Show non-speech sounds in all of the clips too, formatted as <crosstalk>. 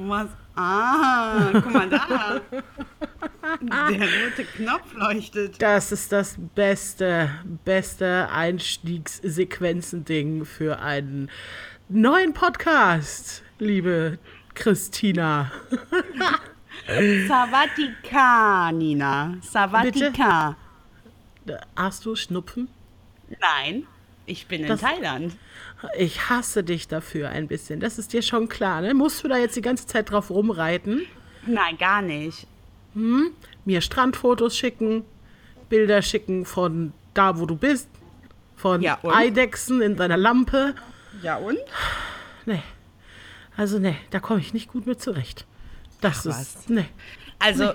Was? Ah, guck mal da. Der rote Knopf leuchtet. Das ist das beste, beste Einstiegssequenzending für einen neuen Podcast, liebe Christina. Savatika, Nina. Savatika. Hast du Schnupfen? Nein, ich bin in Das- Thailand. Ich hasse dich dafür ein bisschen. Das ist dir schon klar, ne? Musst du da jetzt die ganze Zeit drauf rumreiten? Nein, gar nicht. Mir Strandfotos schicken, Bilder schicken von da, wo du bist, von Ja? Eidechsen in deiner Lampe. Ja und? Nee. Also, nee, da komme ich nicht gut mit zurecht. Das Ach, ist. was. Nee. Also,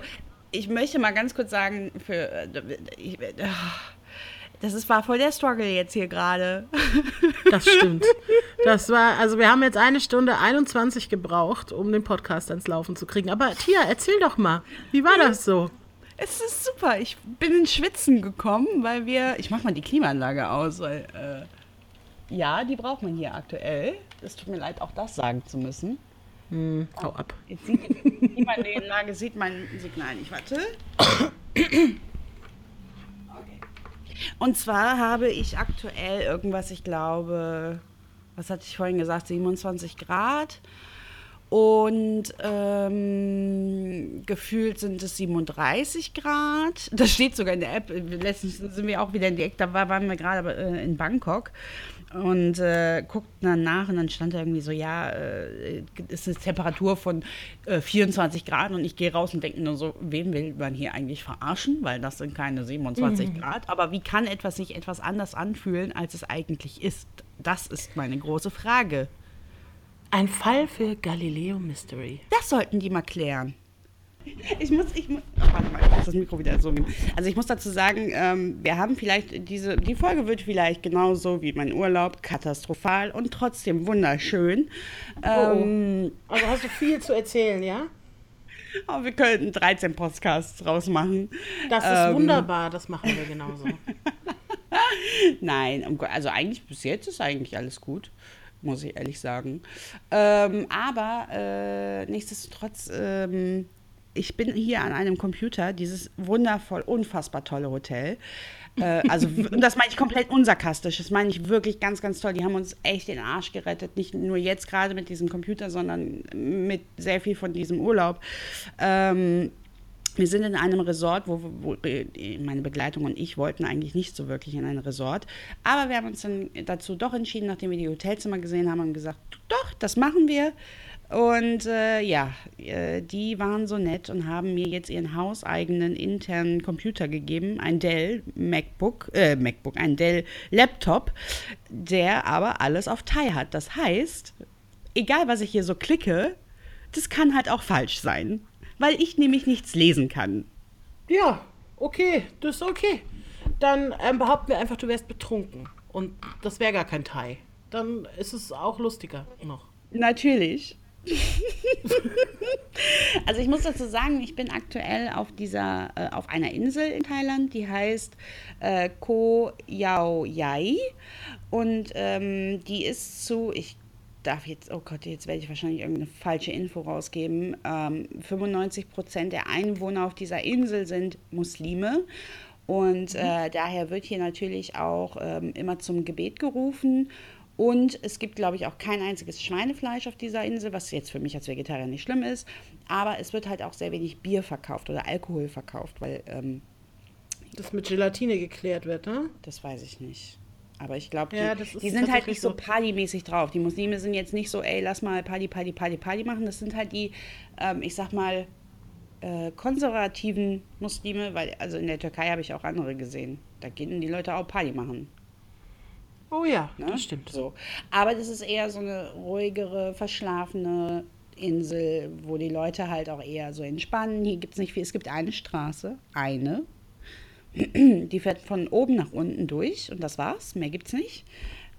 ich möchte mal ganz kurz sagen, für. äh, Ich, äh, das ist, war voll der Struggle jetzt hier gerade. <laughs> Das stimmt. Das war, also wir haben jetzt eine Stunde 21 gebraucht, um den Podcast ans Laufen zu kriegen. Aber Tia, erzähl doch mal, wie war das so? Es ist super. Ich bin ins Schwitzen gekommen, weil wir. Ich mach mal die Klimaanlage aus, weil. Äh, ja, die braucht man hier aktuell. Es tut mir leid, auch das sagen zu müssen. Hau ab. Jetzt sieht niemand in der Lage sieht mein Signal nicht. Warte. <coughs> Und zwar habe ich aktuell irgendwas, ich glaube, was hatte ich vorhin gesagt, 27 Grad. Und ähm, gefühlt sind es 37 Grad. Das steht sogar in der App. Letztens sind wir auch wieder in die Ecke, da war- waren wir gerade äh, in Bangkok und äh, guckten dann nach und dann stand da irgendwie so, ja, äh, es ist eine Temperatur von äh, 24 Grad und ich gehe raus und denke nur so, wen will man hier eigentlich verarschen? Weil das sind keine 27 Grad. Aber wie kann etwas sich etwas anders anfühlen, als es eigentlich ist? Das ist meine große Frage. Ein Fall für Galileo Mystery. Das sollten die mal klären. <laughs> Ich muss, ich muss, ach, warte mal, ich muss das Mikro wieder so nehmen. Also ich muss dazu sagen, ähm, wir haben vielleicht diese, die Folge wird vielleicht genauso wie mein Urlaub katastrophal und trotzdem wunderschön. Ähm, Also hast du viel zu erzählen, ja? aber <laughs> wir könnten 13 Podcasts draus machen. Das ist Ähm, wunderbar, das machen wir genauso. <laughs> Nein, also eigentlich bis jetzt ist eigentlich alles gut, muss ich ehrlich sagen. Ähm, aber äh, nichtsdestotrotz, ähm, ich bin hier an einem Computer, dieses wundervoll, unfassbar tolle Hotel. Äh, also, das meine ich komplett unsarkastisch. Das meine ich wirklich ganz, ganz toll. Die haben uns echt den Arsch gerettet. Nicht nur jetzt gerade mit diesem Computer, sondern mit sehr viel von diesem Urlaub. Ähm, wir sind in einem Resort, wo, wo meine Begleitung und ich wollten eigentlich nicht so wirklich in ein Resort. Aber wir haben uns dann dazu doch entschieden, nachdem wir die Hotelzimmer gesehen haben, und gesagt, doch, das machen wir. Und äh, ja, äh, die waren so nett und haben mir jetzt ihren hauseigenen internen Computer gegeben, ein Dell MacBook, äh, MacBook, ein Dell Laptop, der aber alles auf Thai hat. Das heißt, egal was ich hier so klicke, das kann halt auch falsch sein, weil ich nämlich nichts lesen kann. Ja, okay, das ist okay. Dann ähm, behaupten wir einfach, du wärst betrunken. Und das wäre gar kein Thai. Dann ist es auch lustiger noch. Natürlich. <laughs> also ich muss dazu sagen, ich bin aktuell auf dieser, äh, auf einer Insel in Thailand, die heißt äh, Koh Yao Yai und ähm, die ist zu, ich darf jetzt, oh Gott, jetzt werde ich wahrscheinlich irgendeine falsche Info rausgeben. Ähm, 95 Prozent der Einwohner auf dieser Insel sind Muslime. Und äh, daher wird hier natürlich auch ähm, immer zum Gebet gerufen. Und es gibt, glaube ich, auch kein einziges Schweinefleisch auf dieser Insel, was jetzt für mich als Vegetarier nicht schlimm ist. Aber es wird halt auch sehr wenig Bier verkauft oder Alkohol verkauft, weil ähm, Das mit Gelatine geklärt wird, ne? das weiß ich nicht. Aber ich glaube, die, Ja, die sind halt nicht so so. partymäßig drauf. Die Muslime sind jetzt nicht so, ey, lass mal Party, Party, Party, Party machen. Das sind halt die, ähm, ich sag mal, äh, konservativen Muslime, weil, also in der Türkei habe ich auch andere gesehen. Da gehen die Leute auch Party machen. Oh ja, Ne? das stimmt. So. Aber das ist eher so eine ruhigere, verschlafene Insel, wo die Leute halt auch eher so entspannen. Hier gibt es nicht viel. Es gibt eine Straße, eine. Die fährt von oben nach unten durch und das war's. Mehr gibt's nicht.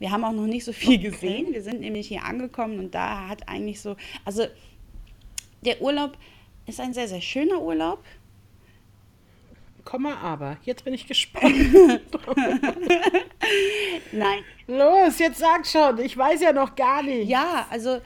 Wir haben auch noch nicht so viel gesehen. Wir sind nämlich hier angekommen und da hat eigentlich so, also der Urlaub ist ein sehr, sehr schöner Urlaub. Komma aber. Jetzt bin ich gespannt. <laughs> Nein, Los, jetzt sag schon. Ich weiß ja noch gar nicht. Ja, also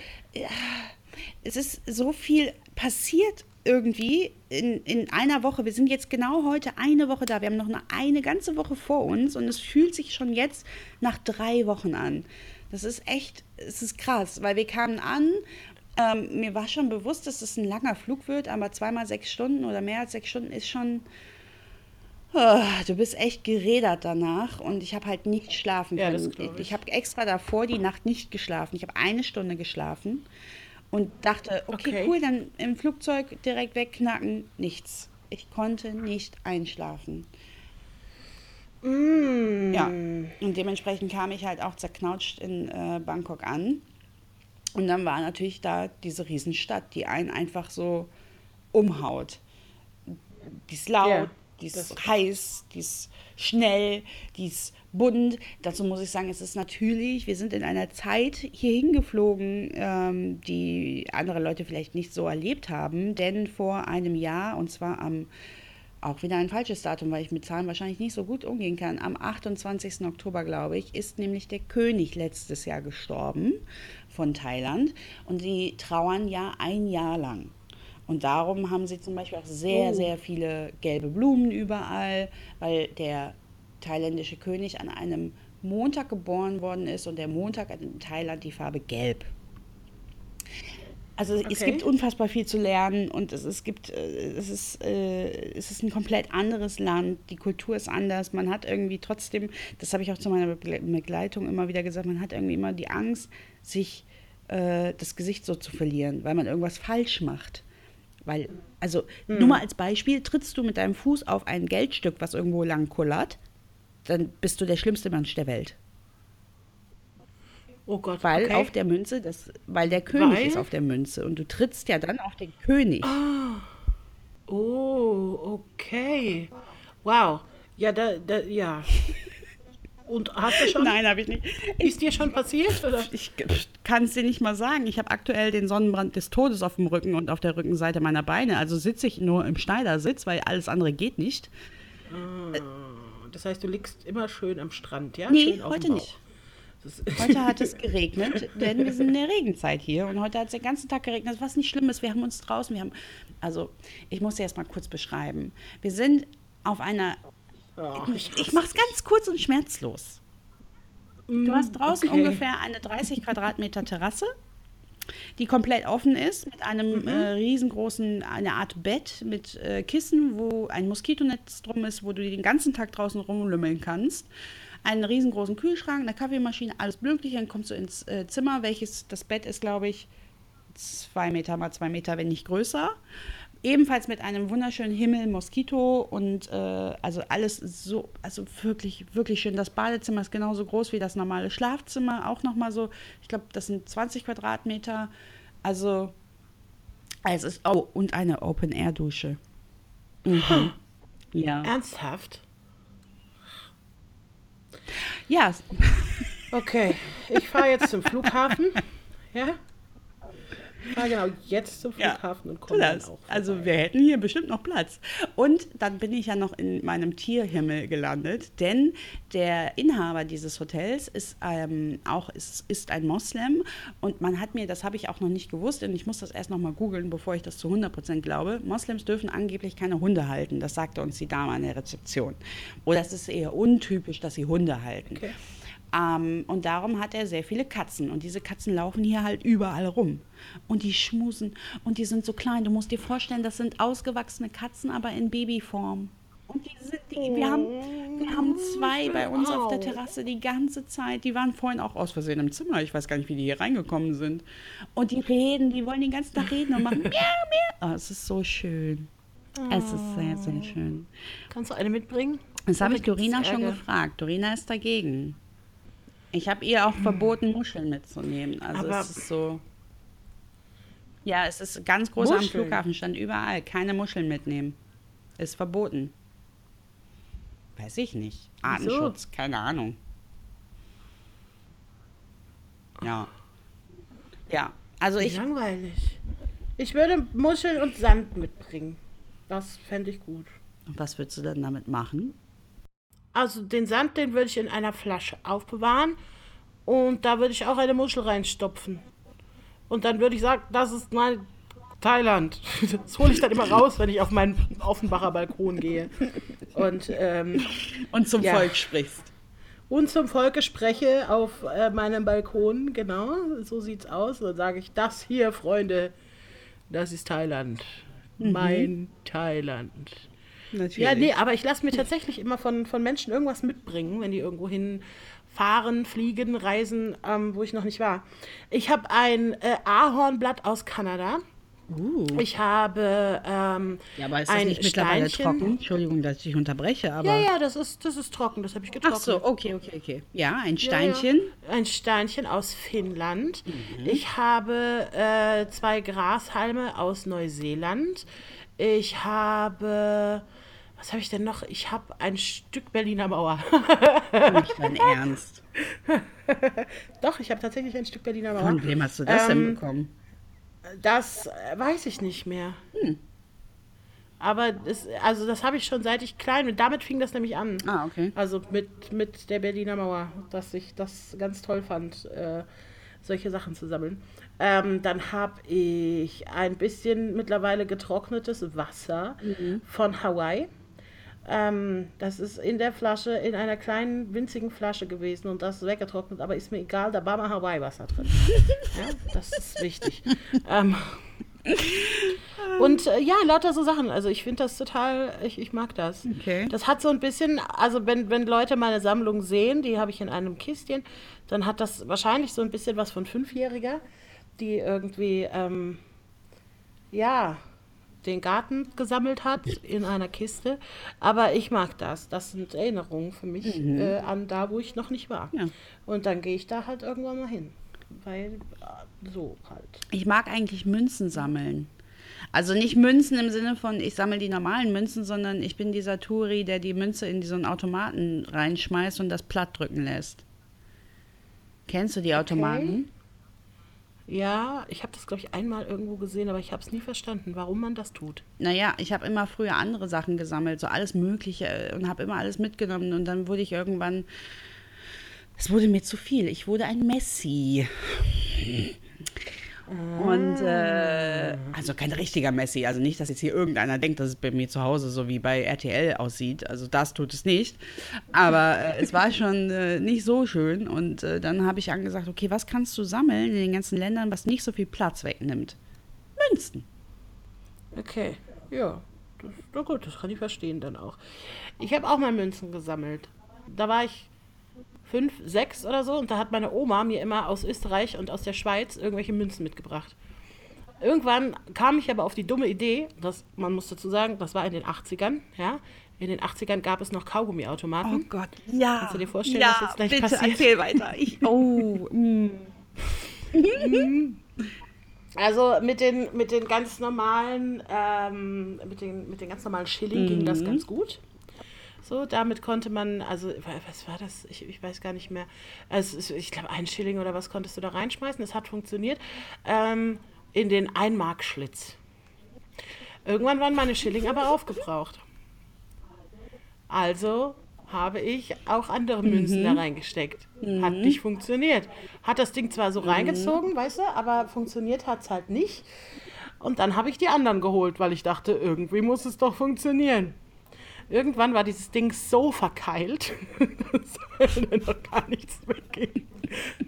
es ist so viel passiert irgendwie in, in einer Woche. Wir sind jetzt genau heute eine Woche da. Wir haben noch eine, eine ganze Woche vor uns und es fühlt sich schon jetzt nach drei Wochen an. Das ist echt, es ist krass, weil wir kamen an. Ähm, mir war schon bewusst, dass es ein langer Flug wird, aber zweimal sechs Stunden oder mehr als sechs Stunden ist schon. Oh, du bist echt gerädert danach und ich habe halt nicht schlafen Ja, können. ich ich. habe extra davor die Nacht nicht geschlafen. Ich habe eine Stunde geschlafen und dachte, okay, Okay. cool, dann im Flugzeug direkt wegknacken. Nichts. Ich konnte nicht einschlafen. Mm. Ja, und dementsprechend kam ich halt auch zerknautscht in äh, Bangkok an. Und dann war natürlich da diese Riesenstadt, die einen einfach so umhaut. Die ist laut, Ja, die ist heiß, die ist schnell, die ist bunt. Dazu muss ich sagen, es ist natürlich, wir sind in einer Zeit hier hingeflogen, ähm, die andere Leute vielleicht nicht so erlebt haben. Denn vor einem Jahr, und zwar am auch wieder ein falsches Datum, weil ich mit Zahlen wahrscheinlich nicht so gut umgehen kann. Am 28. Oktober, glaube ich, ist nämlich der König letztes Jahr gestorben von Thailand. Und die trauern ja ein Jahr lang. Und darum haben sie zum Beispiel auch sehr, Oh. sehr viele gelbe Blumen überall, weil der thailändische König an einem Montag geboren worden ist und der Montag hat in Thailand die Farbe gelb. Also es Okay. gibt unfassbar viel zu lernen und es, es gibt, äh, es ist, äh, es ist ein komplett anderes Land, die Kultur ist anders, man hat irgendwie trotzdem, das habe ich auch zu meiner Begle- Begleitung immer wieder gesagt, man hat irgendwie immer die Angst, sich äh, das Gesicht so zu verlieren, weil man irgendwas falsch macht. Weil, also nur mal als Beispiel, trittst du mit deinem Fuß auf ein Geldstück, was irgendwo lang kullert, dann bist du der schlimmste Mensch der Welt. Oh Gott, Weil okay. auf der Münze, das, weil der König Weil? ist auf der Münze und du trittst ja dann auf den König. Oh, okay. Wow. Ja, da, da, ja. <laughs> Und hast du schon? Nein, habe ich nicht. Ist dir schon passiert? Oder? Ich kann es dir nicht mal sagen. Ich habe aktuell den Sonnenbrand des Todes auf dem Rücken und auf der Rückenseite meiner Beine. Also sitze ich nur im Schneidersitz, weil alles andere geht nicht. Das heißt, du liegst immer schön am Strand, ja? Nee, heute nicht. Heute hat es <laughs> geregnet, denn wir sind in der Regenzeit hier und heute hat es den ganzen Tag geregnet, was nicht schlimm ist. Wir haben uns draußen, wir haben, also ich muss dir erst mal kurz beschreiben. Wir sind auf einer, Oh, ich, ich mache es ganz kurz und schmerzlos. Du hast draußen okay. ungefähr eine 30 Quadratmeter Terrasse, die komplett offen ist, mit einem äh, riesengroßen, eine Art Bett mit äh, Kissen, wo ein Moskitonetz drum ist, wo du den ganzen Tag draußen rumlümmeln kannst. Einen riesengroßen Kühlschrank, eine Kaffeemaschine, alles Mögliche. Dann kommst du ins äh, Zimmer, welches, das Bett ist, glaube ich, zwei Meter mal zwei Meter, wenn nicht größer. Ebenfalls mit einem wunderschönen Himmel, Moskito und äh, also alles so, also wirklich, wirklich schön. Das Badezimmer ist genauso groß wie das normale Schlafzimmer, auch nochmal so, ich glaube, das sind 20 Quadratmeter. Also, es ist, oh, und eine Open-Air-Dusche. Mhm. Ja. Ernsthaft? Ja, Okay, ich fahre jetzt zum Flughafen. Ja? Fahre genau jetzt zum Ja, Flughafen und tu komme dann das. auch. Also vorbei. wir hätten hier bestimmt noch Platz. Und dann bin ich ja noch in meinem Tierhimmel gelandet, denn der Inhaber dieses Hotels ist ähm, auch ist, ist ein Moslem und man hat mir, das habe ich auch noch nicht gewusst und ich muss das erst noch mal googeln, bevor ich das zu 100% glaube. Moslems dürfen angeblich keine Hunde halten. Das sagte uns die Dame an der Rezeption. Oder es ist eher untypisch, dass sie Hunde halten. Okay. Ähm, und darum hat er sehr viele Katzen. Und diese Katzen laufen hier halt überall rum. Und die schmusen. Und die sind so klein. Du musst dir vorstellen, das sind ausgewachsene Katzen, aber in Babyform. Und die sind, die, wir, haben, wir haben zwei bei uns auf der. Terrasse die ganze Zeit. Die waren vorhin auch aus Versehen im Zimmer. Ich weiß gar nicht, wie die hier reingekommen sind. Und die reden, die wollen den ganzen Tag reden und machen <laughs> miau, miau. Oh, es ist so schön. Es ist sehr, sehr schön. Kannst du eine mitbringen? Das habe ich Dorina schon gefragt. Dorina ist dagegen. Ich habe ihr auch verboten, Muscheln mitzunehmen. Also Aber- es ist so. Ja, es ist ganz groß am? Flughafen, stand überall. Keine Muscheln mitnehmen. Ist verboten. Weiß ich nicht. Artenschutz, keine Ahnung. Ja. Ja, also ich. langweilig. Ich würde Muscheln und Sand mitbringen. Das fände ich gut. Was würdest du denn damit machen? Also den Sand, den würde ich in einer Flasche aufbewahren und da würde ich auch eine Muschel reinstopfen. Und dann würde ich sagen, das ist mein Thailand. <laughs> Das hole ich dann immer raus, wenn ich auf meinen Offenbacher Balkon gehe. Und, ähm, Und zum Ja. Volk sprichst. und zum Volke spreche auf äh, meinem Balkon, genau, so sieht's aus. Dann sage ich, das hier, Freunde, das ist Thailand. Mein Thailand. Natürlich. Ja, nee, aber ich lasse mir tatsächlich immer von, von Menschen irgendwas mitbringen, wenn die irgendwo hinfahren, fliegen, reisen, ähm, wo ich noch nicht war. Ich habe ein äh, Ahornblatt aus Kanada. Uh. Ich habe ähm, Ja, aber ist das ein nicht mittlerweile Steinchen. trocken? Entschuldigung, dass ich unterbreche, aber. Ja, ja, das ist, das ist trocken, das habe ich getrocknet. Ach so, okay, okay, okay. Ja, ein Ja, Steinchen. Ja. Ein Steinchen aus Finnland. Mhm. Ich habe äh, zwei Grashalme aus Neuseeland. Ich habe. Was habe ich denn noch? Ich habe ein Stück Berliner Mauer. Nicht dein Ernst. <laughs> Doch, ich habe tatsächlich ein Stück Berliner Mauer. Von wem hast du das denn Ähm, bekommen? Das weiß ich nicht mehr. Aber das, also das habe ich schon seit ich klein bin. Damit fing das nämlich an. Ah, okay. Also mit, mit der Berliner Mauer, dass ich das ganz toll fand, äh, solche Sachen zu sammeln. Ähm, dann habe ich ein bisschen mittlerweile getrocknetes Wasser von Hawaii. Ähm, das ist in der Flasche, in einer kleinen, winzigen Flasche gewesen und das ist weggetrocknet, aber ist mir egal, da war mal Hawaii-Wasser drin. <laughs> ja, das ist wichtig. ähm, und äh, ja, lauter so Sachen. Also ich finde das total, ich, ich mag das. Okay. Das hat so ein bisschen, also wenn, wenn Leute meine Sammlung sehen, die habe ich in einem Kistchen, dann hat das wahrscheinlich so ein bisschen was von Fünfjähriger, die irgendwie, ähm, ja, den Garten gesammelt hat in einer Kiste. Aber ich mag das. Das sind Erinnerungen für mich äh, an da, wo ich noch nicht war. Ja. Und dann gehe ich da halt irgendwann mal hin. Weil äh, so halt. Ich mag eigentlich Münzen sammeln. Also nicht Münzen im Sinne von, ich sammle die normalen Münzen, sondern ich bin dieser Touri, der die Münze in so einen Automaten reinschmeißt und das platt drücken lässt. Kennst du die Automaten? Ja, ich habe das, glaube ich, einmal irgendwo gesehen, aber ich habe es nie verstanden, warum man das tut. Naja, ich habe immer früher andere Sachen gesammelt, so alles Mögliche äh, und habe immer alles mitgenommen und dann wurde ich irgendwann, es wurde mir zu viel. Ich wurde ein Messi. Und äh, also kein richtiger Messi, also nicht, dass jetzt hier irgendeiner denkt, dass es bei mir zu Hause so wie bei RTL aussieht. Also das tut es nicht. Aber äh, es war schon äh, nicht so schön. Und äh, dann habe ich angesagt, okay, was kannst du sammeln in den ganzen Ländern, was nicht so viel Platz wegnimmt? Münzen. Okay, ja. Das, na gut, das kann ich verstehen dann auch. Ich habe auch mal Münzen gesammelt. Da war ich fünf, sechs oder so und da hat meine Oma mir immer aus Österreich und aus der Schweiz irgendwelche Münzen mitgebracht. Irgendwann kam ich aber auf die dumme Idee, dass man muss dazu sagen, das war in den 80ern, ja. In den 80ern gab es noch Kaugummiautomaten. Oh Gott, ja. Kannst du dir vorstellen, ja, was jetzt gleich bitte passiert? erzähl weiter. Ich, oh, mm. <laughs> Also mit den, mit den ganz normalen, ähm, mit den, mit den ganz normalen Schilling ging das ganz gut. So, damit konnte man, also wa- was war das? Ich, ich weiß gar nicht mehr. Also, ich glaube, ein Schilling oder was konntest du da reinschmeißen. Das hat funktioniert. Ähm, in den Einmarkschlitz. Irgendwann waren meine Schilling aber aufgebraucht. Also habe ich auch andere Münzen da reingesteckt. Hat nicht funktioniert. Hat das Ding zwar so reingezogen, weißt du, aber funktioniert hat es halt nicht. Und dann habe ich die anderen geholt, weil ich dachte, irgendwie muss es doch funktionieren. Irgendwann war dieses Ding so verkeilt, <laughs> dass noch gar nichts mehr ging.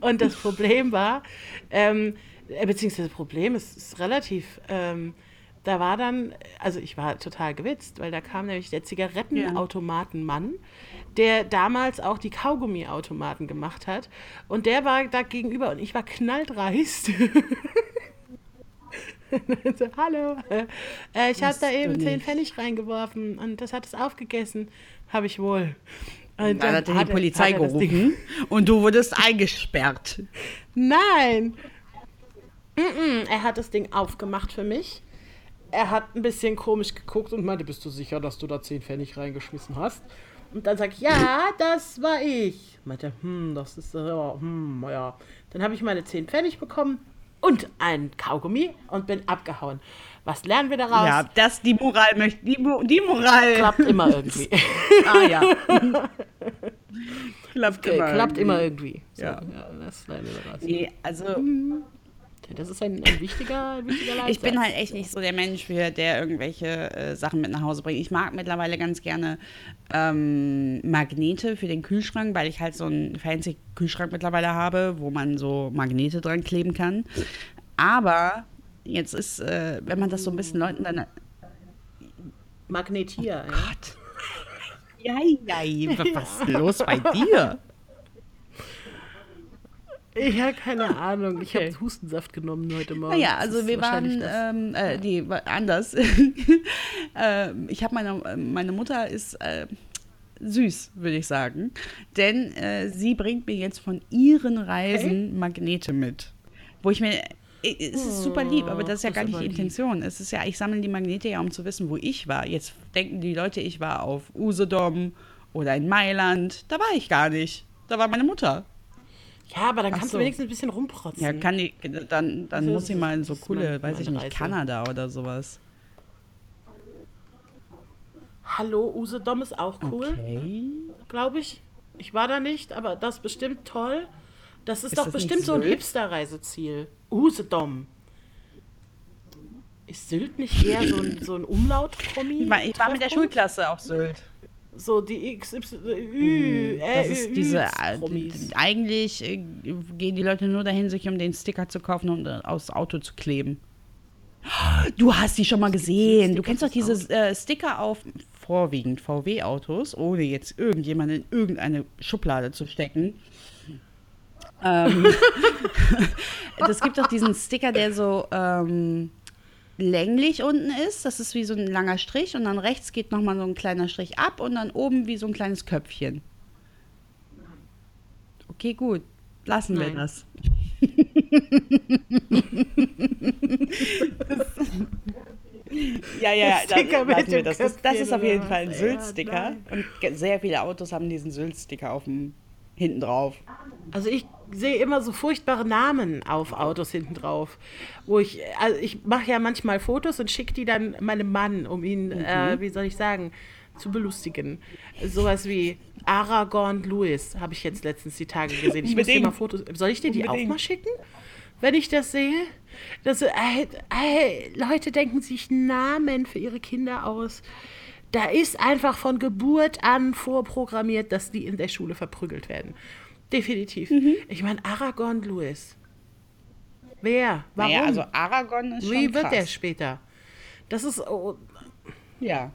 Und das Problem war, ähm, äh, beziehungsweise das Problem ist, ist relativ, ähm, da war dann, also ich war total gewitzt, weil da kam nämlich der Zigarettenautomatenmann, der damals auch die Kaugummiautomaten gemacht hat. Und der war da gegenüber und ich war knalldreist. <laughs> so, <laughs> hallo, äh, ich habe da eben 10 nicht. Pfennig reingeworfen und das hat es aufgegessen. Habe ich wohl. Und Dann hat er die Polizei er gerufen und du wurdest eingesperrt. Nein. Mm-mm, er hat das Ding aufgemacht für mich. Er hat ein bisschen komisch geguckt und meinte, bist du sicher, dass du da 10 Pfennig reingeschmissen hast? Und dann sag ich, ja, das war ich. Meinte, hm, das ist, ja, hm, ja. Dann habe ich meine 10 Pfennig bekommen und ein Kaugummi und bin abgehauen. Was lernen wir daraus? Ja, das, die Moral möchte, die, die Moral. Klappt immer <laughs> irgendwie. Ah, ja. <laughs> Klappt immer. Klappt immer irgendwie. So, Ja. ja. das lernen wir daraus. Nee, also Das ist ein, ein wichtiger, wichtiger Leitsatz. Ich bin halt echt nicht so der Mensch, für, der irgendwelche äh, Sachen mit nach Hause bringt. Ich mag mittlerweile ganz gerne ähm, Magnete für den Kühlschrank, weil ich halt so einen fancy Kühlschrank mittlerweile habe, wo man so Magnete dran kleben kann. Aber jetzt ist, äh, wenn man das so ein bisschen Leuten dann. Magnetier. Oh Gott. <laughs> Ja, ja, was ist los bei dir? Ich habe keine Ahnung. Ich okay. habe Hustensaft genommen heute Morgen. Naja, also wir waren, ähm, äh, die, anders. <laughs> äh, ich habe meine, meine Mutter ist äh, süß, würde ich sagen. Denn äh, sie bringt mir jetzt von ihren Reisen okay. Magnete mit. Wo ich mir, äh, es ist super lieb, aber das ist ja gar nicht die Intention. Es ist ja, ich sammle die Magnete ja, um zu wissen, wo ich war. Jetzt denken die Leute, ich war auf Usedom oder in Mailand. Da war ich gar nicht. Da war meine Mutter. Ja, aber dann kannst so. du wenigstens ein bisschen rumprotzen. Ja, kann die, dann, dann muss sie mal in so coole, weiß ich nicht, Reise. Kanada oder sowas. Hallo, Usedom ist auch cool. Okay. Glaube ich. Ich war da nicht, aber das ist bestimmt toll. Das ist, ist doch das bestimmt so ein Hipster-Reiseziel. Usedom. Ist Sylt nicht eher so ein, so ein Umlaut-Kommi? Ich, ich war mit der Schulklasse auf Sylt so die XY, äh, das ist diese, äh, eigentlich äh, gehen die Leute nur dahin, sich um den Sticker zu kaufen und um aufs Auto zu kleben. Du hast die schon mal gesehen. Du kennst doch diese äh, Sticker auf vorwiegend VW-Autos, ohne jetzt irgendjemanden in irgendeine Schublade zu stecken. ähm, <laughs> <laughs> das gibt doch diesen Sticker, der so ähm, länglich unten ist. Das ist wie so ein langer Strich und dann rechts geht nochmal so ein kleiner Strich ab und dann oben wie so ein kleines Köpfchen. Okay, gut. Lassen Nein. wir das. <laughs> ja, ja, Sticker da, lassen wir das. Das, das ist auf jeden Fall ein Sylt-Sticker. Ja, und sehr viele Autos haben diesen Sylt-Sticker auf dem hinten drauf. Also ich sehe immer so furchtbare Namen auf Autos hinten drauf, wo ich, also ich mache ja manchmal Fotos und schicke die dann meinem Mann, um ihn, mhm. äh, wie soll ich sagen, zu belustigen. Sowas wie Aragorn Lewis habe ich jetzt letztens die Tage gesehen. Ich muss dir mal Fotos. Soll ich dir die Unbedingt. auch mal schicken? Wenn ich das sehe? Das, äh, äh, Leute denken sich Namen für ihre Kinder aus. Da ist einfach von Geburt an vorprogrammiert, dass die in der Schule verprügelt werden. Definitiv. Mhm. Ich meine, Aragorn Lewis. Wer? Warum? Naja, also Aragorn ist Wie schon wird krass. der später? Das ist. Oh, ja.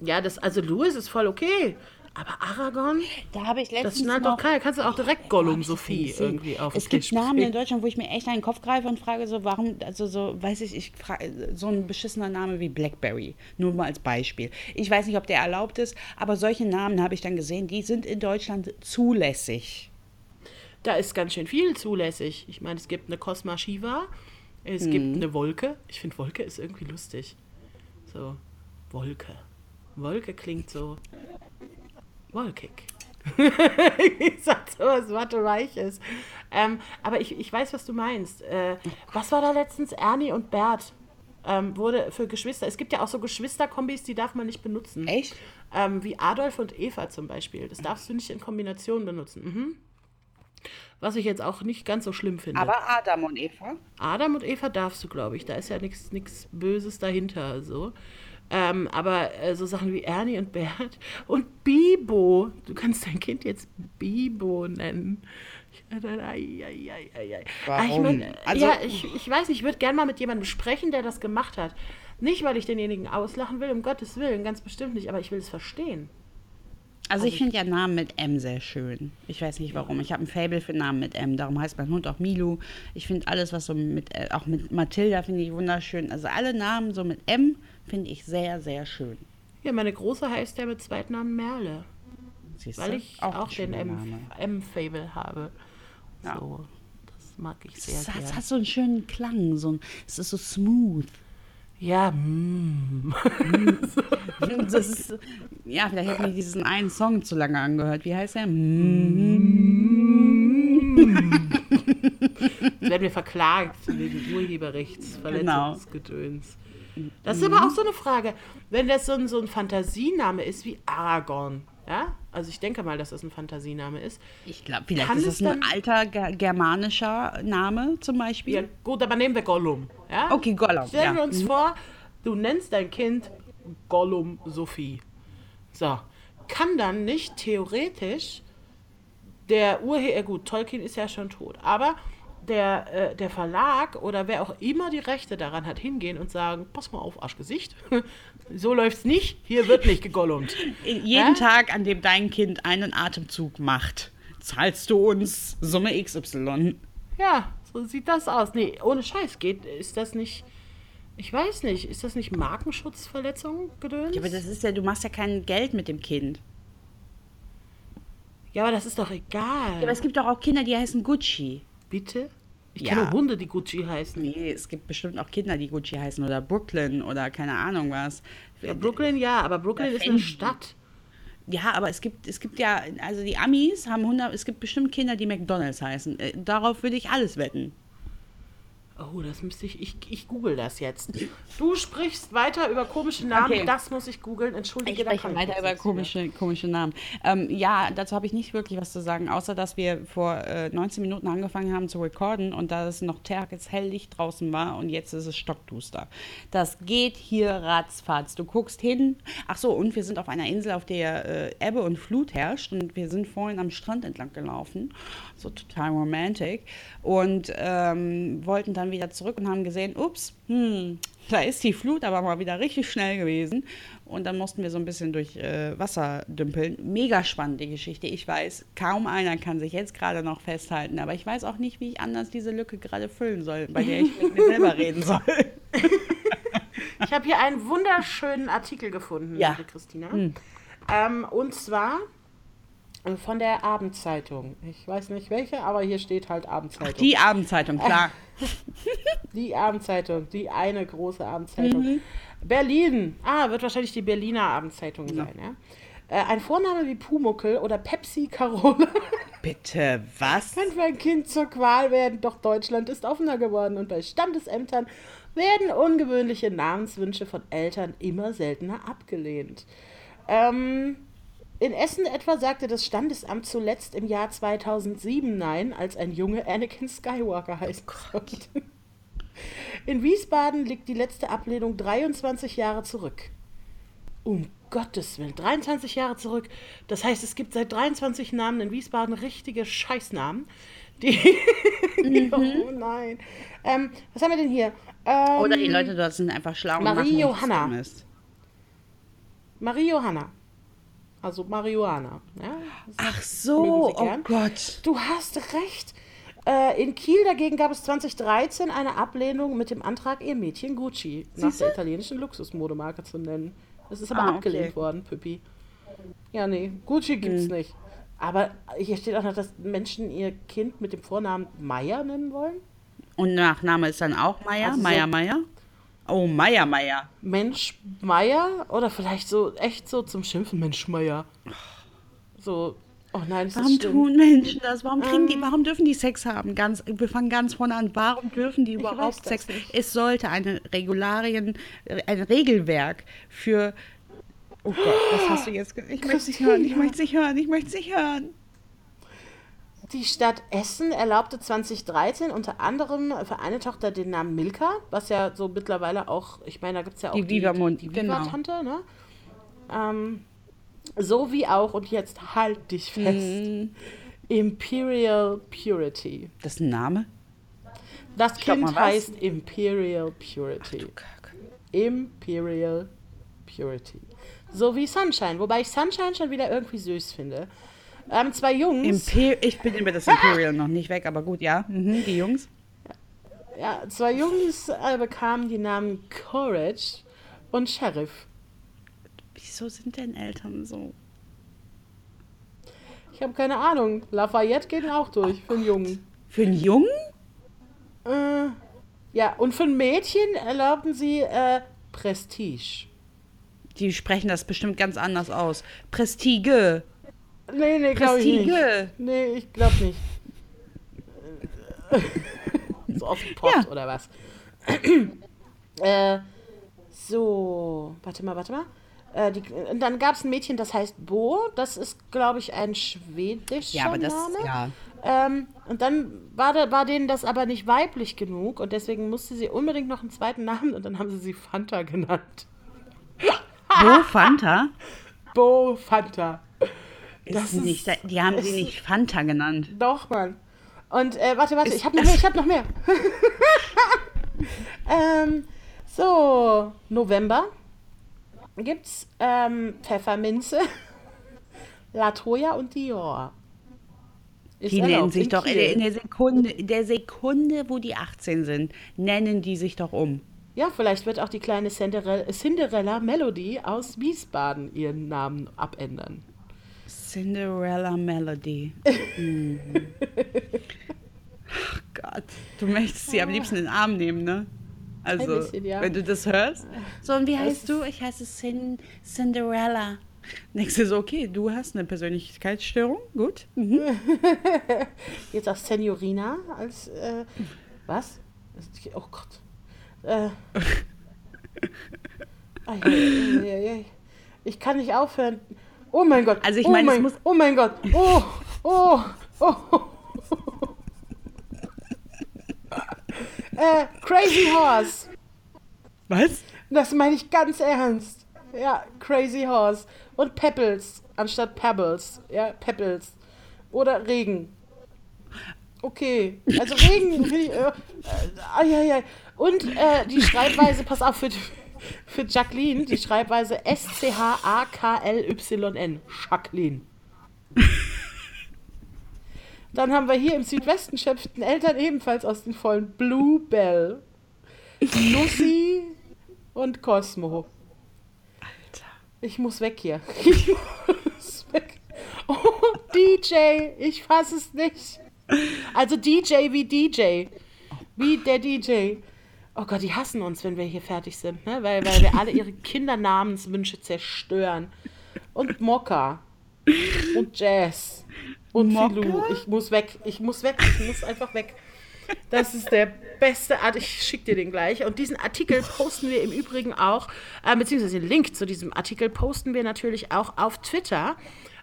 Ja, das, also Lewis ist voll okay. Aber Aragorn? Da habe ich letztens. Das schnallt doch keiner. Kannst du auch direkt Gollum Sophie irgendwie auf Es gibt Namen in Deutschland, wo ich mir echt den Kopf greife und frage so, warum, also so, weiß ich, ich frage, so ein beschissener Name wie Blackberry. Nur mal als Beispiel. Ich weiß nicht, ob der erlaubt ist, aber solche Namen habe ich dann gesehen, die sind in Deutschland zulässig. Da ist ganz schön viel zulässig. Ich meine, es gibt eine Cosma Shiva, es hm. gibt eine Wolke. Ich finde, Wolke ist irgendwie lustig. So, Wolke. Wolke klingt so wolkig. <laughs> ich sag so was Mathe-Weiches. Ähm, aber ich, ich weiß, was du meinst. Äh, was war da letztens? Ernie und Bert ähm, wurde für Geschwister. Es gibt ja auch so Geschwisterkombis, die darf man nicht benutzen. Echt? Ähm, wie Adolf und Eva zum Beispiel. Das darfst du nicht in Kombination benutzen. Mhm. Was ich jetzt auch nicht ganz so schlimm finde. Aber Adam und Eva? Adam und Eva darfst du, glaube ich. Da ist ja nichts Böses dahinter. So. Ähm, aber äh, so Sachen wie Ernie und Bert <laughs> und Bibo. Du kannst dein Kind jetzt Bibo nennen. Warum? Ich, mein, also, ja, ich, ich weiß, ich würde gerne mal mit jemandem sprechen, der das gemacht hat. Nicht, weil ich denjenigen auslachen will, um Gottes Willen, ganz bestimmt nicht, aber ich will es verstehen. Also, ich finde ja Namen mit M sehr schön. Ich weiß nicht warum. Ich habe ein Fable für Namen mit M. Darum heißt mein Hund auch Milu. Ich finde alles, was so mit, äh, auch mit Mathilda finde ich wunderschön. Also alle Namen so mit M finde ich sehr, sehr schön. Ja, meine Große heißt ja mit Zweitnamen Merle. Siehste? Weil ich auch, auch den M-Fable habe. Ja. So, das mag ich sehr, sehr. Es hat so einen schönen Klang. So ein, es ist so smooth. Ja, mm. <laughs> das ist, ja, vielleicht hätte ich diesen einen Song zu lange angehört. Wie heißt der? Mm. Jetzt <laughs> werden wir verklagt wegen Urheberrechts, Verletzungsgedöns. Genau. Das ist aber auch so eine Frage. Wenn das so ein, so ein Fantasiename ist wie Aragorn, Ja, also ich denke mal, dass das ein Fantasiename ist. Ich glaube, vielleicht Kann ist es ein alter ge- germanischer Name zum Beispiel. Ja, gut, aber nehmen wir Gollum. Ja? Okay, Gollum, Stellen ja. wir uns vor, du nennst dein Kind Gollum Sophie. So. Kann dann nicht theoretisch der Urheber, gut, Tolkien ist ja schon tot, aber der, äh, der Verlag oder wer auch immer die Rechte daran hat, hingehen und sagen, pass mal auf, Arschgesicht, <laughs> so läuft's nicht, hier wird nicht gegollumt. Jeden Ja? Tag, an dem dein Kind einen Atemzug macht, zahlst du uns Summe XY. Ja, so sieht das aus. Nee, ohne Scheiß geht, ist das nicht, ich weiß nicht, ist das nicht Markenschutzverletzung gedöns? Ja, aber das ist ja, du machst ja kein Geld mit dem Kind. Ja, aber das ist doch egal. Ja, aber es gibt doch auch Kinder, die heißen Gucci. Bitte? Ich Ja. kenne Hunde, die Gucci heißen. Nee, es gibt bestimmt auch Kinder, die Gucci heißen oder Brooklyn oder keine Ahnung was. Ja, Brooklyn ja, aber Brooklyn ist eine. Stadt. Ja, aber es gibt, es gibt ja, also die Amis haben 100, es gibt bestimmt Kinder, die McDonalds heißen. Äh, Darauf würde ich alles wetten. Oh, das müsste ich, ich, ich google das jetzt. Du sprichst weiter über komische Namen, Okay. das muss ich googeln. Entschuldige, Ich spreche weiter über komische, komische Namen. Ähm, ja, dazu habe ich nicht wirklich was zu sagen, außer dass wir vor äh, 19 Minuten angefangen haben zu recorden und da es noch tageshellicht draußen war und jetzt ist es stockduster. Das geht hier ratzfatz. Du guckst hin. Ach so, und wir sind auf einer Insel, auf der äh, Ebbe und Flut herrscht und wir sind vorhin am Strand entlang gelaufen. So total romantic. Und ähm, wollten dann wieder zurück und haben gesehen, ups, hm, da ist die Flut aber mal wieder richtig schnell gewesen. Und dann mussten wir so ein bisschen durch äh, Wasser dümpeln. Mega spannende Geschichte. Ich weiß, kaum einer kann sich jetzt gerade noch festhalten, aber ich weiß auch nicht, wie ich anders diese Lücke gerade füllen soll, bei der ich mit mir <laughs> selber reden soll. <laughs> Ich habe hier einen wunderschönen Artikel gefunden, Ja. liebe Christina. Ähm, und zwar von der Abendzeitung. Ich weiß nicht welche, aber hier steht halt Abendzeitung. Die Abendzeitung, klar. <laughs> Die Abendzeitung, die eine große Abendzeitung. Berlin. Ah, wird wahrscheinlich die Berliner Abendzeitung sein, ja. Äh, ein Vorname wie Pumuckel oder Pepsi Carola <laughs> Bitte, was? kann für ein Kind zur Qual werden, doch Deutschland ist offener geworden und bei Standesämtern werden ungewöhnliche Namenswünsche von Eltern immer seltener abgelehnt. Ähm, in Essen etwa sagte das Standesamt zuletzt im Jahr 2007 Nein, als ein Junge Anakin Skywalker heißen sollte. In Wiesbaden liegt die letzte Ablehnung 23 Jahre zurück. Um Gottes Willen, 23 Jahre zurück. Das heißt, es gibt seit 23 Namen in Wiesbaden richtige Scheißnamen. Die. <laughs> <laughs> oh nein. Ähm, was haben wir denn hier? Ähm, Oder die Leute dort sind einfach schlau Marie Johanna. Marie Johanna. Also Marihuana. Ja? Ach Mögen so, oh? Gott. Du hast recht. Äh, in Kiel dagegen gab es 2013 eine Ablehnung mit dem Antrag, ihr Mädchen Gucci nach der italienischen Luxusmodemarke zu nennen. Das ist aber Ah, okay. abgelehnt worden, Püppi. Ja, nee, Gucci gibt's Hm. nicht. Aber hier steht auch noch, dass Menschen ihr Kind mit dem Vornamen Meier nennen wollen. Und Nachname ist dann auch Meier? Also so- Meier, Meier? Oh, Meier, Meier. Mensch Meier oder vielleicht so echt so zum Schimpfen Mensch Meier. So, oh nein, ist das Warum tun Menschen das? Warum kriegen die, warum dürfen die Sex haben? Ganz, wir fangen ganz vorne an. Warum dürfen die überhaupt Sex? nicht. Es sollte eine Regularien, ein Regelwerk für. Oh Gott, was hast du jetzt? Ich möchte es nicht hören. Ich möchte es nicht hören. Ich möchte es nicht hören. Die Stadt Essen erlaubte 2013 unter anderem für eine Tochter den Namen Milka, was ja so mittlerweile auch, ich meine, da gibt es ja auch Die Viva-Mund, die genau. Viva-Tante, ne? Ähm, so wie auch, und jetzt halt dich fest, Mhm. Imperial Purity. Das ist ein Name? Das Stopp Kind heißt Imperial Purity. Imperial Purity. So wie Sunshine, wobei ich Sunshine schon wieder irgendwie süß finde. Ähm, zwei Jungs. Imper ich bin über das Imperial noch nicht weg, aber gut, ja. Mhm, die Jungs. Ja, zwei Jungs äh, bekamen die Namen Courage und Sheriff. Wieso sind denn Eltern so? Ich habe keine Ahnung. Lafayette geht auch durch für einen Jungen. Für einen Jungen? Äh, ja, und für ein Mädchen erlaubten sie äh, Prestige. Die sprechen das bestimmt ganz anders aus. Prestige. Nee, nee, glaube ich nicht. Nee, ich glaube nicht. so aus <laughs> dem Pott Ja. oder was? <clears throat> äh, so, warte mal, warte mal. Äh, die, und dann gab es ein Mädchen, das heißt Bo. Das ist, glaube ich, ein schwedischer Ja, aber das, Name. ja. Ähm, und dann war, da, war denen das aber nicht weiblich genug und deswegen musste sie unbedingt noch einen zweiten Namen und dann haben sie sie Fanta genannt. Bo Fanta? <laughs> Bo Fanta. Ist nicht, die haben sie nicht Fanta genannt. Doch, Mann. Und äh, warte, warte, Ist- ich habe noch mehr, ich habe noch mehr. ähm, so, November gibt's ähm, Pfefferminze, <laughs> Latoya und Dior. Ist Die nennen sich in doch in Kiel. der, in der Sekunde, in der Sekunde, wo die 18 sind, nennen die sich doch um. Ja, vielleicht wird auch die kleine Cinderella, Cinderella Melody aus Wiesbaden ihren Namen abändern. Cinderella Melody. Mhm. <laughs> Ach Gott, du möchtest sie am liebsten in den Arm nehmen, ne? Also, wenn du das hörst. So, und wie heißt du? Ich heiße Cin Cinderella. Du so, okay, du hast eine Persönlichkeitsstörung, gut. Mhm. <laughs> Jetzt auch Senorina als, äh, was? Oh Gott. Äh. <laughs> Ich kann nicht aufhören. Oh mein Gott. Also ich oh meine, es mein, muss- Oh mein Gott. Oh, oh, oh. <laughs> äh, Crazy Horse. Was? Das meine ich ganz ernst. Ja, Crazy Horse. Und Pebbles anstatt Pebbles. Ja, Pebbles. Oder Regen. Okay. Also Regen. finde ich, äh, äh, ai, ai, ai. Und äh, die Schreibweise, pass auf, für, für Jacqueline, die Schreibweise S-C-H-A-K-L-Y-N. Jacqueline. Dann haben wir hier im Südwesten schöpften Eltern ebenfalls aus den Vollen Bluebell, Lucy und Cosmo. Ich muss weg hier. <laughs> Ich muss weg. Oh, DJ, ich fass es nicht. Also DJ wie DJ. Wie der DJ. Oh Gott, die hassen uns, wenn wir hier fertig sind, ne? weil, weil wir alle ihre <laughs> Kindernamenswünsche zerstören. Und Mokka. Und Jazz. Und Mokka? Filou. Ich muss weg. Ich muss weg. Ich muss einfach weg. Das ist der beste Art. Ich schicke dir den gleich. Und diesen Artikel posten wir im Übrigen auch, äh, beziehungsweise den Link zu diesem Artikel posten wir natürlich auch auf Twitter.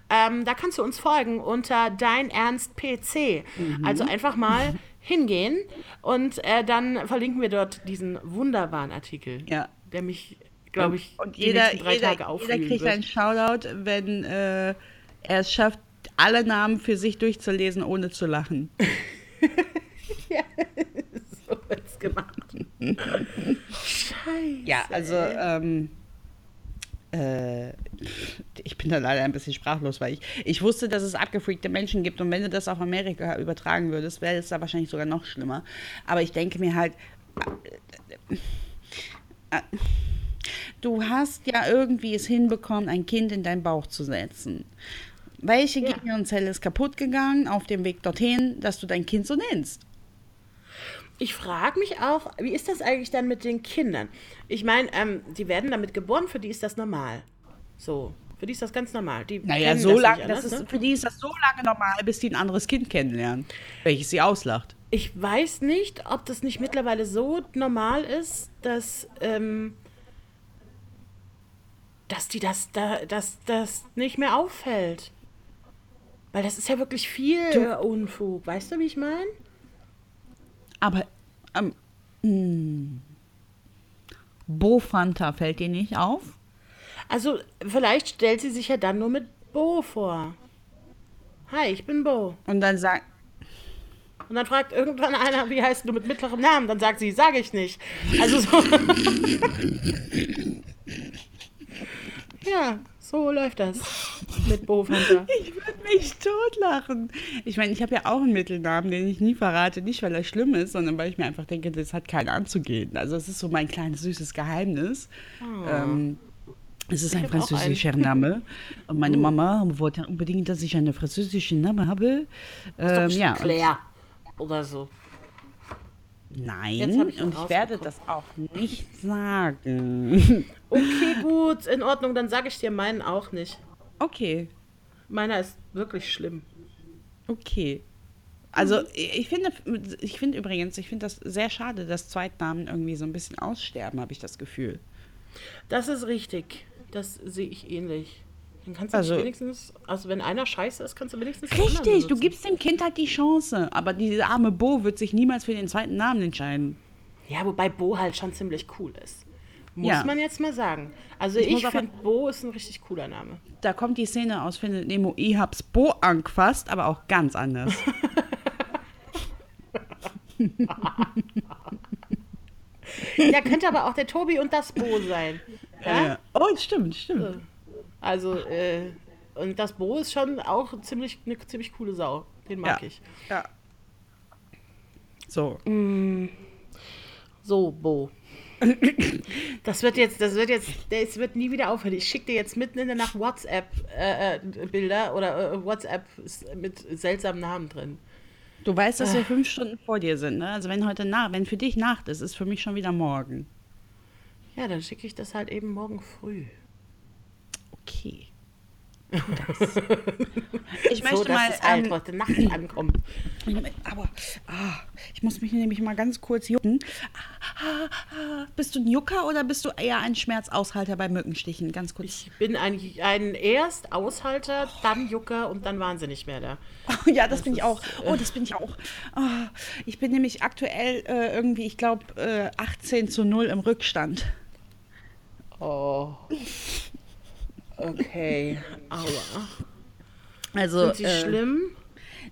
Ähm, da kannst du uns folgen unter Dein Ernst PC. Also einfach mal hingehen und äh, dann verlinken wir dort diesen wunderbaren Artikel, Ja. der mich, glaube ich, Und die jeder, drei jeder, Tage jeder auffühlen kriegt wird. einen Shoutout, wenn äh, er es schafft, alle Namen für sich durchzulesen, ohne zu lachen. <laughs> <laughs> so wird's gemacht. <laughs> Scheiße. Ja, also ähm, äh, ich bin da leider ein bisschen sprachlos, weil ich, ich wusste, dass es abgefreakte Menschen gibt und wenn du das auf Amerika übertragen würdest, wäre es da wahrscheinlich sogar noch schlimmer. Aber ich denke mir halt, äh, äh, du hast ja irgendwie es hinbekommen, ein Kind in deinen Bauch zu setzen. Welche Ja. Gehirnzelle ist kaputt gegangen auf dem Weg dorthin, dass du dein Kind so nennst? Ich frage mich auch, wie ist das eigentlich dann mit den Kindern? Ich meine, ähm, die werden damit geboren, für die ist das normal. So, für die ist das ganz normal. Die Naja, so das lange, nicht das anders, ist, ne? für die ist das so lange normal, bis die ein anderes Kind kennenlernen, welches sie auslacht. Ich weiß nicht, ob das nicht mittlerweile so normal ist, dass, ähm, dass die das, da, dass das nicht mehr auffällt. Weil das ist ja wirklich viel Du- Unfug. Weißt du, wie ich meine? Aber ähm, mh, Bo-Fanta fällt dir nicht auf? Also, vielleicht stellt sie sich ja dann nur mit Bo vor. Hi, ich bin Bo. Und dann sagt, Und dann fragt irgendwann einer, wie heißt du mit mittlerem Namen? Dann sagt sie, sage ich nicht. Also so. <laughs> ja, so läuft das mit Bo Fanta. <laughs> ich würde mich totlachen. Ich meine, ich habe ja auch einen Mittelnamen, den ich nie verrate. Nicht, weil er schlimm ist, sondern weil ich mir einfach denke, das hat keinen anzugehen. Also es ist so mein kleines, süßes Geheimnis. Ähm, es ist ein hab auch französischer Name. <laughs> Und meine Mama wollte unbedingt, dass ich einen französischen Namen habe. Ähm, ja, Claire oder so. Nein, ich und ich werde das auch nicht sagen. <laughs> Okay, gut, in Ordnung, dann sage ich dir meinen auch nicht. Okay, Meiner ist wirklich schlimm. okay. Also ich finde, ich finde übrigens, ich finde das sehr schade, dass Zweitnamen irgendwie so ein bisschen aussterben, habe ich das Gefühl. Das ist richtig. Das sehe ich ähnlich. Dann kannst du Also- wenigstens, also wenn einer scheiße ist, kannst du wenigstens Richtig, du gibst dem Kind halt die Chance. Aber diese arme Bo wird sich niemals für den zweiten Namen entscheiden. Ja, wobei Bo halt schon ziemlich cool ist. Muss Ja. man jetzt mal sagen. Also Ich ich, finde, Bo ist ein richtig cooler Name. Da kommt die Szene aus Findet Nemo, ich hab's Bo angefasst, aber auch ganz anders. <laughs> Ja, könnte aber auch der Tobi und das Bo sein. Ja? Äh, oh, stimmt, stimmt. Also, äh, und das Bo ist schon auch ziemlich, eine ziemlich coole Sau. Den mag Ja. ich. Ja. So. So, Bo. Das wird jetzt, das wird jetzt, das wird nie wieder aufhören. Ich schicke dir jetzt mitten in der Nacht WhatsApp-Bilder oder äh, WhatsApp mit seltsamen Namen drin. Du weißt, dass wir fünf Stunden vor dir sind, ne? Also wenn heute Nacht, wenn für dich Nacht ist, ist für mich schon wieder morgen. Ja, dann schicke ich das halt eben morgen früh. Okay. Tu das. <laughs> Ich möchte so, dass mal. halt ähm, heute Nacht ankommt. aber ah, ich muss mich nämlich mal ganz kurz jucken. Ah, ah. Bist du ein Jucker oder bist du eher ein Schmerzaushalter bei Mückenstichen? Ganz kurz. Ich bin ein, ein erst Aushalter, dann Jucker und dann wahnsinnig mehr da. <laughs> ja, das, bin ich ist, auch. Oh, das bin ich auch. Ah, ich bin nämlich aktuell äh, irgendwie, ich glaube, äh, 18 zu 0 im Rückstand. Oh. <laughs> Okay. Aua. Also, Sind sie äh, schlimm?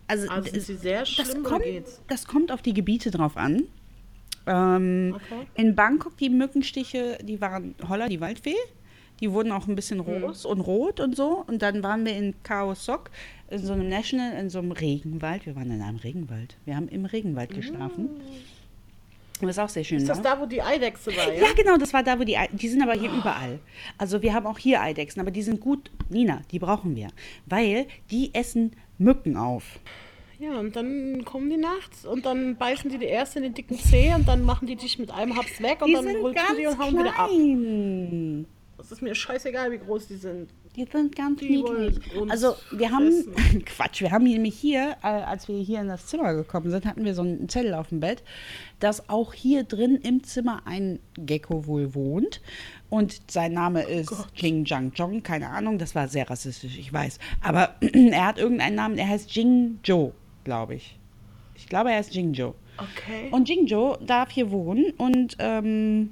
Also, Also sind sie sehr das, schlimm oder kommt, geht's? das kommt auf die Gebiete drauf an. Ähm, Okay. In Bangkok, die Mückenstiche, die waren Holla, die Waldfee. Die wurden auch ein bisschen Mhm. rosa und rot und so. Und dann waren wir in Khao Sok, in so einem National, in so einem Regenwald. Wir waren in einem Regenwald. Wir haben im Regenwald geschlafen. Und das ist auch sehr schön. Ist das ne? da, wo die Eidechse war, ja? Ja, genau, das war da, wo die, Ei- die sind aber hier überall. Also wir haben auch hier Eidechsen, aber die sind gut, Nina, die brauchen wir, weil die essen Mücken auf. Ja, und dann kommen die nachts und dann beißen die die erste in den dicken Zeh und dann machen die dich mit einem Haps weg und Die dann holst du die und hauen wieder ab. klein. Das ist mir scheißegal, wie groß die sind. Die sind ganz Die niedlich. Also wir haben. <laughs> Quatsch, wir haben nämlich hier, äh, als wir hier in das Zimmer gekommen sind, hatten wir so einen Zettel auf dem Bett, dass auch hier drin im Zimmer ein Gecko wohl wohnt. Und sein Name ist Jing Jang Jong, keine Ahnung, das war sehr rassistisch, ich weiß. Aber <clears throat> er hat irgendeinen Namen, er heißt Jing Jo, glaube ich. Ich glaube, er heißt Jing Jo. Okay. Und Jingjo darf hier wohnen und ähm,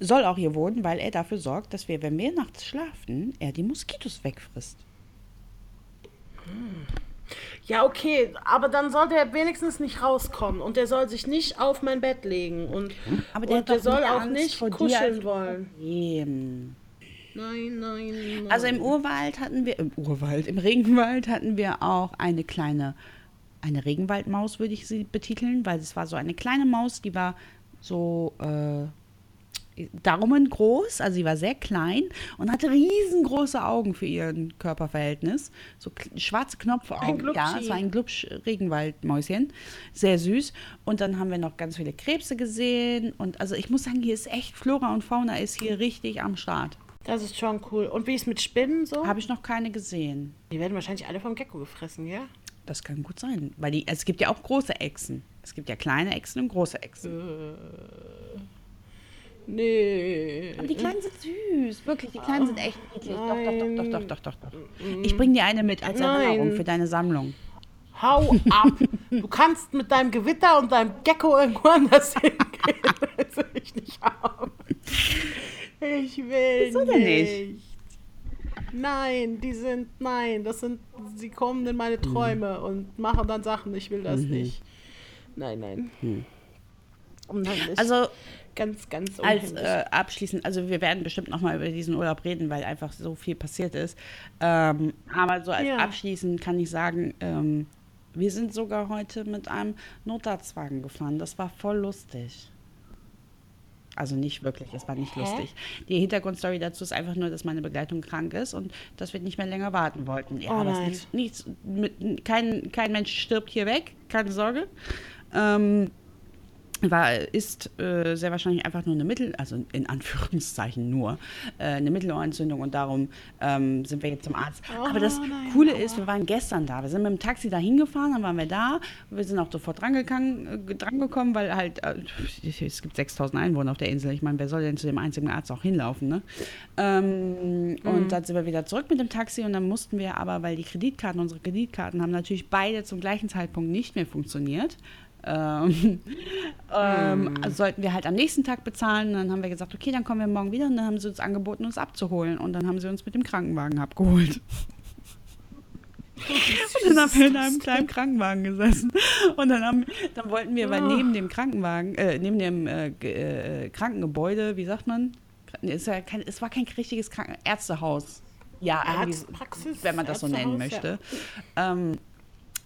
soll auch hier wohnen, weil er dafür sorgt, dass wir, wenn wir nachts schlafen, er die Moskitos wegfrisst. Ja, okay, aber dann soll der wenigstens nicht rauskommen und der soll sich nicht auf mein Bett legen und, Aber der und der soll auch Angst nicht kuscheln wollen. Problem. Nein, nein, nein. Also im Urwald hatten wir, im Urwald, im Regenwald hatten wir auch eine kleine, eine Regenwaldmaus, würde ich sie betiteln, weil es war so eine kleine Maus, die war so äh, Daumen groß, also sie war sehr klein und hatte riesengroße Augen für ihren Körperverhältnis. So schwarze Knopfaugen. Ja, es war ein Glubsch-Regenwaldmäuschen. Sehr süß. Und dann haben wir noch ganz viele Krebse gesehen. Und also ich muss sagen, hier ist echt Flora und Fauna ist hier richtig am Start. Das ist schon cool. Und wie ist mit Spinnen so? Habe ich noch keine gesehen. Die werden wahrscheinlich alle vom Gecko gefressen, ja? Das kann gut sein. Weil die, es gibt ja auch große Echsen. Es gibt ja kleine Echsen und große Echsen. Nee. Aber die kleinen sind süß. Wirklich, die kleinen sind echt niedlich. Doch, doch, doch, doch, doch, doch, doch, doch. Ich bringe dir eine mit als Nein. Erinnerung für deine Sammlung. Hau ab! Du kannst mit deinem Gewitter und deinem Gecko irgendwo anders hingehen. Das will ich nicht haben. Ich will Wieso denn nicht. Nein, die sind, nein, das sind, sie kommen in meine Träume und machen dann Sachen, ich will das nicht. Nein, nein. Unheimlich. Also ganz, ganz als unheimlich. äh, abschließend, also wir werden bestimmt noch mal über diesen Urlaub reden, weil einfach so viel passiert ist. Ähm, aber so als Ja. abschließend kann ich sagen, ähm, wir sind sogar heute mit einem Notarztwagen gefahren. Das war voll lustig. Also nicht wirklich, es war nicht Hä? lustig. Die Hintergrundstory dazu ist einfach nur, dass meine Begleitung krank ist und dass wir nicht mehr länger warten wollten. Ja, Oh aber es nein. ist nichts, nichts, mit, kein, kein Mensch stirbt hier weg, keine Sorge. Ähm, war, ist äh, sehr wahrscheinlich einfach nur eine Mittel, also in Anführungszeichen nur, äh, eine Mittelohrentzündung und darum ähm, sind wir jetzt zum Arzt. Oh, Aber das nein, Coole ist, wir waren gestern da. Wir sind mit dem Taxi da hingefahren, dann waren wir da. Wir sind auch sofort äh, drangekommen weil halt, äh, es gibt 6000 Einwohner auf der Insel. Ich meine, wer soll denn zu dem einzigen Arzt auch hinlaufen, ne? Ähm, mhm. Und dann sind wir wieder zurück mit dem Taxi und dann mussten wir aber, weil die Kreditkarten, unsere Kreditkarten haben natürlich beide zum gleichen Zeitpunkt nicht mehr funktioniert ähm, <laughs> ähm, also sollten wir halt am nächsten Tag bezahlen. Und dann haben wir gesagt, okay, dann kommen wir morgen wieder. Und dann haben sie uns angeboten, uns abzuholen. Und dann haben sie uns mit dem Krankenwagen abgeholt. <laughs> Und dann haben wir in einem kleinen Krankenwagen gesessen. Und dann, haben, dann wollten wir, weil neben dem Krankenwagen, äh, neben dem äh, äh, Krankengebäude, wie sagt man? Es, ja kein, es war kein richtiges Kranken Ärztehaus. Ja, Arztpraxis, wenn man das so nennen möchte. Ja. Ähm,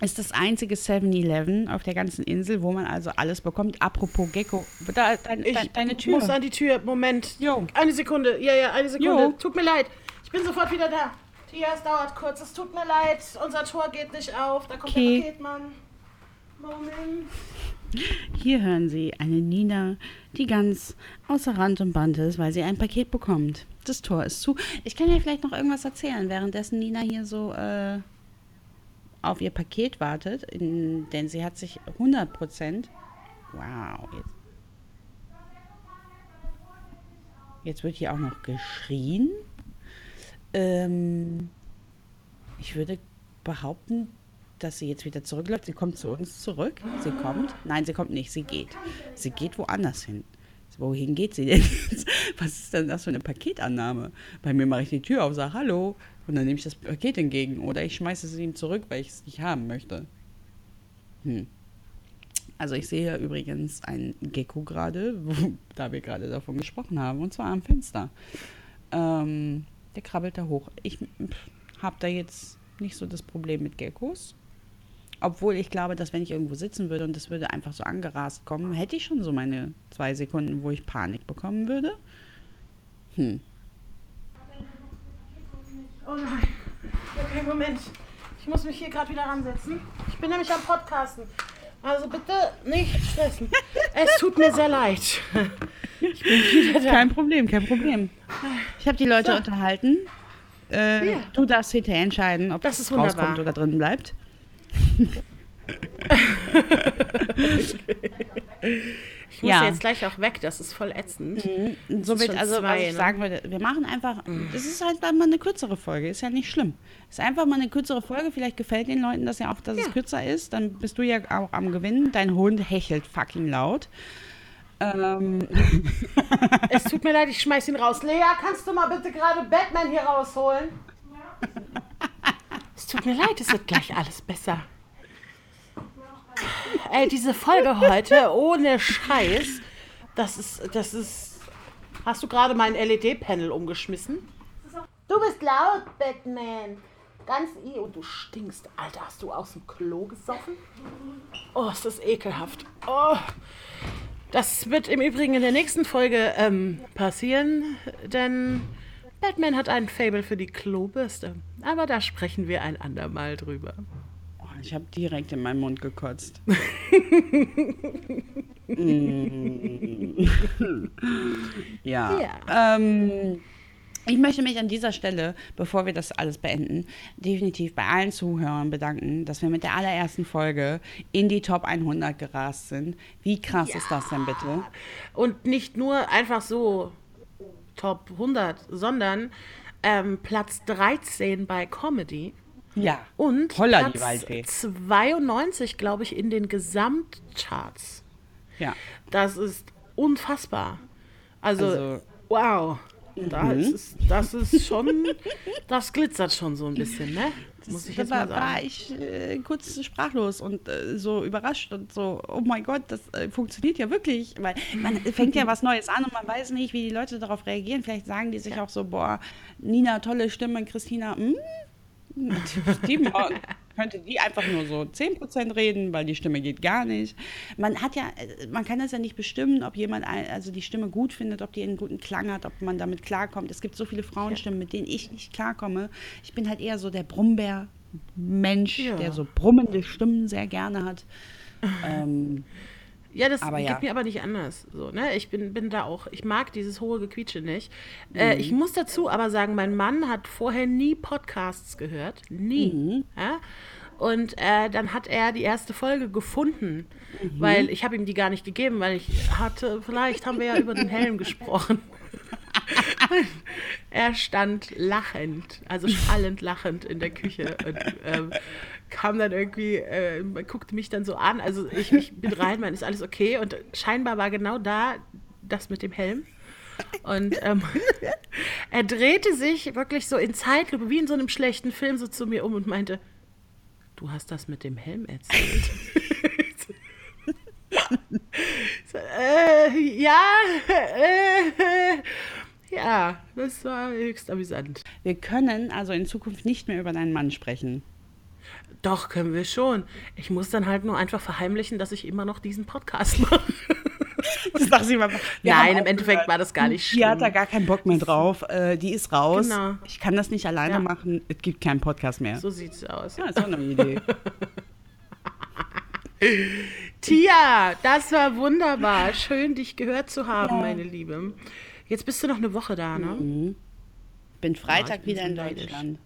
ist das einzige 7-Eleven auf der ganzen Insel, wo man also alles bekommt. Apropos Gecko, da, dein, ich deine Tür. Ich muss an die Tür. Moment. Jo. Eine Sekunde. Ja, ja, eine Sekunde. Jo. Tut mir leid. Ich bin sofort wieder da. Tia, es dauert kurz. Es tut mir leid. Unser Tor geht nicht auf. Da kommt okay. der Paketmann. Moment. Hier hören Sie eine Nina, die ganz außer Rand und Band ist, weil sie ein Paket bekommt. Das Tor ist zu. Ich kann ja vielleicht noch irgendwas erzählen, währenddessen Nina hier so äh, auf ihr Paket wartet, in, denn sie hat sich 100 Prozent. Wow, jetzt, jetzt wird hier auch noch geschrien. Ähm, ich würde behaupten, dass sie jetzt wieder zurückläuft. Sie kommt zu uns zurück. Sie kommt. Nein, sie kommt nicht. Sie geht. Sie geht woanders hin. Wohin geht sie denn jetzt? Was ist denn das für eine Paketannahme? Bei mir mache ich die Tür auf, sage Hallo und dann nehme ich das Paket entgegen oder ich schmeiße es ihm zurück, weil ich es nicht haben möchte. Hm. Also ich sehe übrigens einen Gecko gerade, <laughs> da wir gerade davon gesprochen haben, und zwar am Fenster. Ähm, der krabbelt da hoch. Ich habe da jetzt nicht so das Problem mit Geckos. Obwohl ich glaube, dass wenn ich irgendwo sitzen würde und das würde einfach so angerast kommen, hätte ich schon so meine zwei Sekunden, wo ich Panik bekommen würde. Hm. Oh nein. Okay, Moment. Ich muss mich hier gerade wieder ransetzen. Ich bin nämlich am Podcasten. Also bitte nicht stressen. es tut mir sehr leid. Ich bin wieder da. Kein Problem, kein Problem. Ich habe die Leute so. unterhalten. Äh, ja. Du darfst hinterher entscheiden, ob das rauskommt oder drin bleibt. <laughs> <laughs> Ich muss ja. jetzt gleich auch weg, das ist voll ätzend. Mhm. So wird, also, zwei, was ich ne? sagen würde, wir machen einfach, mhm. das ist halt dann mal eine kürzere Folge, ist ja nicht schlimm. Ist einfach mal eine kürzere Folge, vielleicht gefällt den Leuten das ja auch, dass ja. es kürzer ist, dann bist du ja auch am Gewinnen. Dein Hund hechelt fucking laut. Ähm. es tut mir leid, ich schmeiß ihn raus. Lea, kannst du mal bitte gerade Batman hier rausholen? <laughs> es tut mir leid, es wird gleich alles besser. Ey, diese Folge heute, ohne Scheiß, das ist, das ist. Hast du gerade mein LED-Panel umgeschmissen? Du bist laut, Batman. Ganz i und du stinkst. Alter, hast du aus dem Klo gesoffen? Oh, ist das ekelhaft. Oh. Das wird im Übrigen in der nächsten Folge ähm, passieren, denn Batman hat einen Fable für die Klobürste. Aber da sprechen wir ein andermal drüber. Ich habe direkt in meinen Mund gekotzt. <laughs> <laughs> ja. ja. Ähm, ich möchte mich an dieser Stelle, bevor wir das alles beenden, definitiv bei allen Zuhörern bedanken, dass wir mit der allerersten Folge in die Top 100 gerast sind. Wie krass ja. ist das denn bitte? Und nicht nur einfach so Top 100, sondern ähm, Platz 13 bei Comedy. Ja. Und Holla, Platz 92, glaube ich, in den Gesamtcharts. Ja. Das ist unfassbar. Also, also wow. Da mhm. ist, das ist schon, <laughs> das glitzert schon so ein bisschen, ne? Muss ich jetzt war, mal sagen. war ich äh, kurz sprachlos und äh, so überrascht und so, oh mein Gott, das äh, funktioniert ja wirklich. Weil man <laughs> fängt ja was Neues an und man weiß nicht, wie die Leute darauf reagieren. Vielleicht sagen die sich ja. auch so, boah, Nina, tolle Stimme, Christina, mh, hm, die könnte die einfach nur so 10% reden, weil die Stimme geht gar nicht. Man hat ja, man kann das ja nicht bestimmen, ob jemand also die Stimme gut findet, ob die einen guten Klang hat, ob man damit klarkommt. Es gibt so viele Frauenstimmen, mit denen ich nicht klarkomme. Ich bin halt eher so der Brummbär-Mensch, ja. der so brummende Stimmen sehr gerne hat. Ähm, Ja, das Aber geht ja. mir aber nicht anders. So, ne? Ich bin, bin da auch, ich mag dieses hohe Gequietsche nicht. Mhm. Äh, ich muss dazu aber sagen, mein Mann hat vorher nie Podcasts gehört. Nie. Mhm. Ja? Und äh, dann hat er die erste Folge gefunden, Mhm. weil ich habe ihm die gar nicht gegeben, weil ich hatte, vielleicht haben wir ja über den Helm gesprochen. <laughs> er stand lachend, also schallend lachend in der Küche und ähm, kam dann irgendwie, äh, guckte mich dann so an. Also ich, ich bin rein, man ist alles okay und scheinbar war genau da das mit dem Helm. Und ähm, <laughs> er drehte sich wirklich so in Zeitlupe, wie in so einem schlechten Film, so zu mir um und meinte, du hast das mit dem Helm erzählt. <laughs> so, äh, ja, äh, ja, das war höchst amüsant. Wir können also in Zukunft nicht mehr über deinen Mann sprechen. Doch, können wir schon. Ich muss dann halt nur einfach verheimlichen, dass ich immer noch diesen Podcast mache. <laughs> Das dachte ich mal. Nein, im Endeffekt war das gar nicht Die hat da schlimm. gar keinen Bock mehr drauf. Äh, die ist raus. Genau. Ich kann das nicht alleine Ja. machen. Es gibt keinen Podcast mehr. So sieht's aus. Ja, ist auch eine Idee. <laughs> Tia, das war wunderbar. Schön, dich gehört zu haben, meine Liebe. Jetzt bist du noch eine Woche da, ne? Bin Freitag bin wieder in. Deutschland.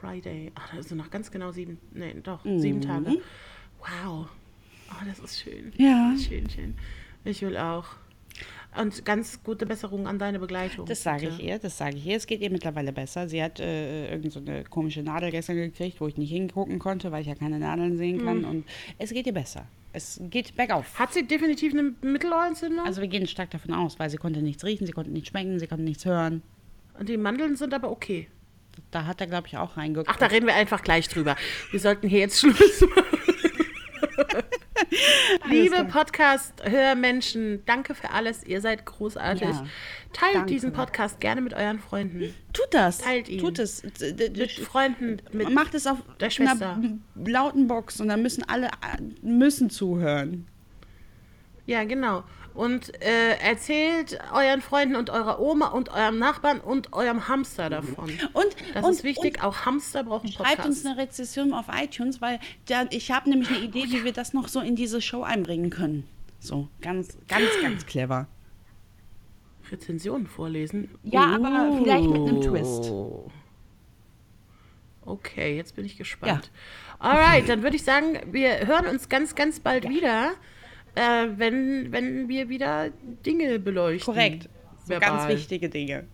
Friday. Ach, da ist noch ganz genau sieben. Nee, doch, Mhm. sieben Tage. Wow. Oh, das ist schön. Ja. Schön, schön. Ich will auch. Und ganz gute Besserung an deine Begleitung. Das sage ich ihr, das sage ich ihr. Es geht ihr mittlerweile besser. Sie hat äh, irgend so eine komische Nadel gestern gekriegt, wo ich nicht hingucken konnte, weil ich ja keine Nadeln sehen Mhm. kann. Und es geht ihr besser. Es geht bergauf. Hat sie definitiv eine Mittelohrentzündung? Also wir gehen stark davon aus, weil sie konnte nichts riechen, sie konnte nichts schmecken, sie konnte nichts hören. Und die Mandeln sind aber okay. Da hat er, glaube ich, auch reingeguckt. Ach, da reden wir einfach gleich drüber. Wir sollten hier jetzt Schluss machen. <laughs> Liebe Podcast-Hörmenschen, danke für alles. Ihr seid großartig. Ja, Teilt danke. diesen Podcast gerne mit euren Freunden. Tut das. Teilt ihn. Tut es. Mit Freunden, mit Macht es auf der einer Schwester. lauten Box und dann müssen alle äh, müssen zuhören. Ja, genau. Und äh, erzählt euren Freunden und eurer Oma und eurem Nachbarn und eurem Hamster davon. Und, Das und, ist wichtig. Auch Hamster brauchen Schreibt uns eine Rezession auf iTunes, weil der, ich habe nämlich eine Idee, wie wir das noch so in diese Show einbringen können. So, ganz, ganz, ganz clever. Rezensionen vorlesen. Ja, aber vielleicht mit einem Twist. Oh. Okay, jetzt bin ich gespannt. Alright, dann würde ich sagen, wir hören uns ganz, ganz bald wieder, äh, wenn, wenn wir wieder Dinge beleuchten. Korrekt. So Verbal. ganz wichtige Dinge.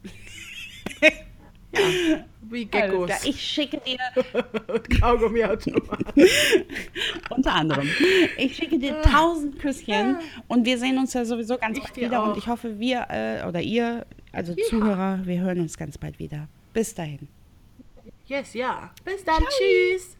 Wie Geckos Also, ich schicke dir <laughs> und Kaugummiautomaten. <laughs> unter anderem. Ich schicke dir tausend Küsschen und wir sehen uns ja sowieso ganz Ich bald wieder und auch. ich hoffe, wir äh, oder ihr, also Zuhörer, wir hören uns ganz bald wieder. Bis dahin. Yes, ja. Bis dann. Tschüss.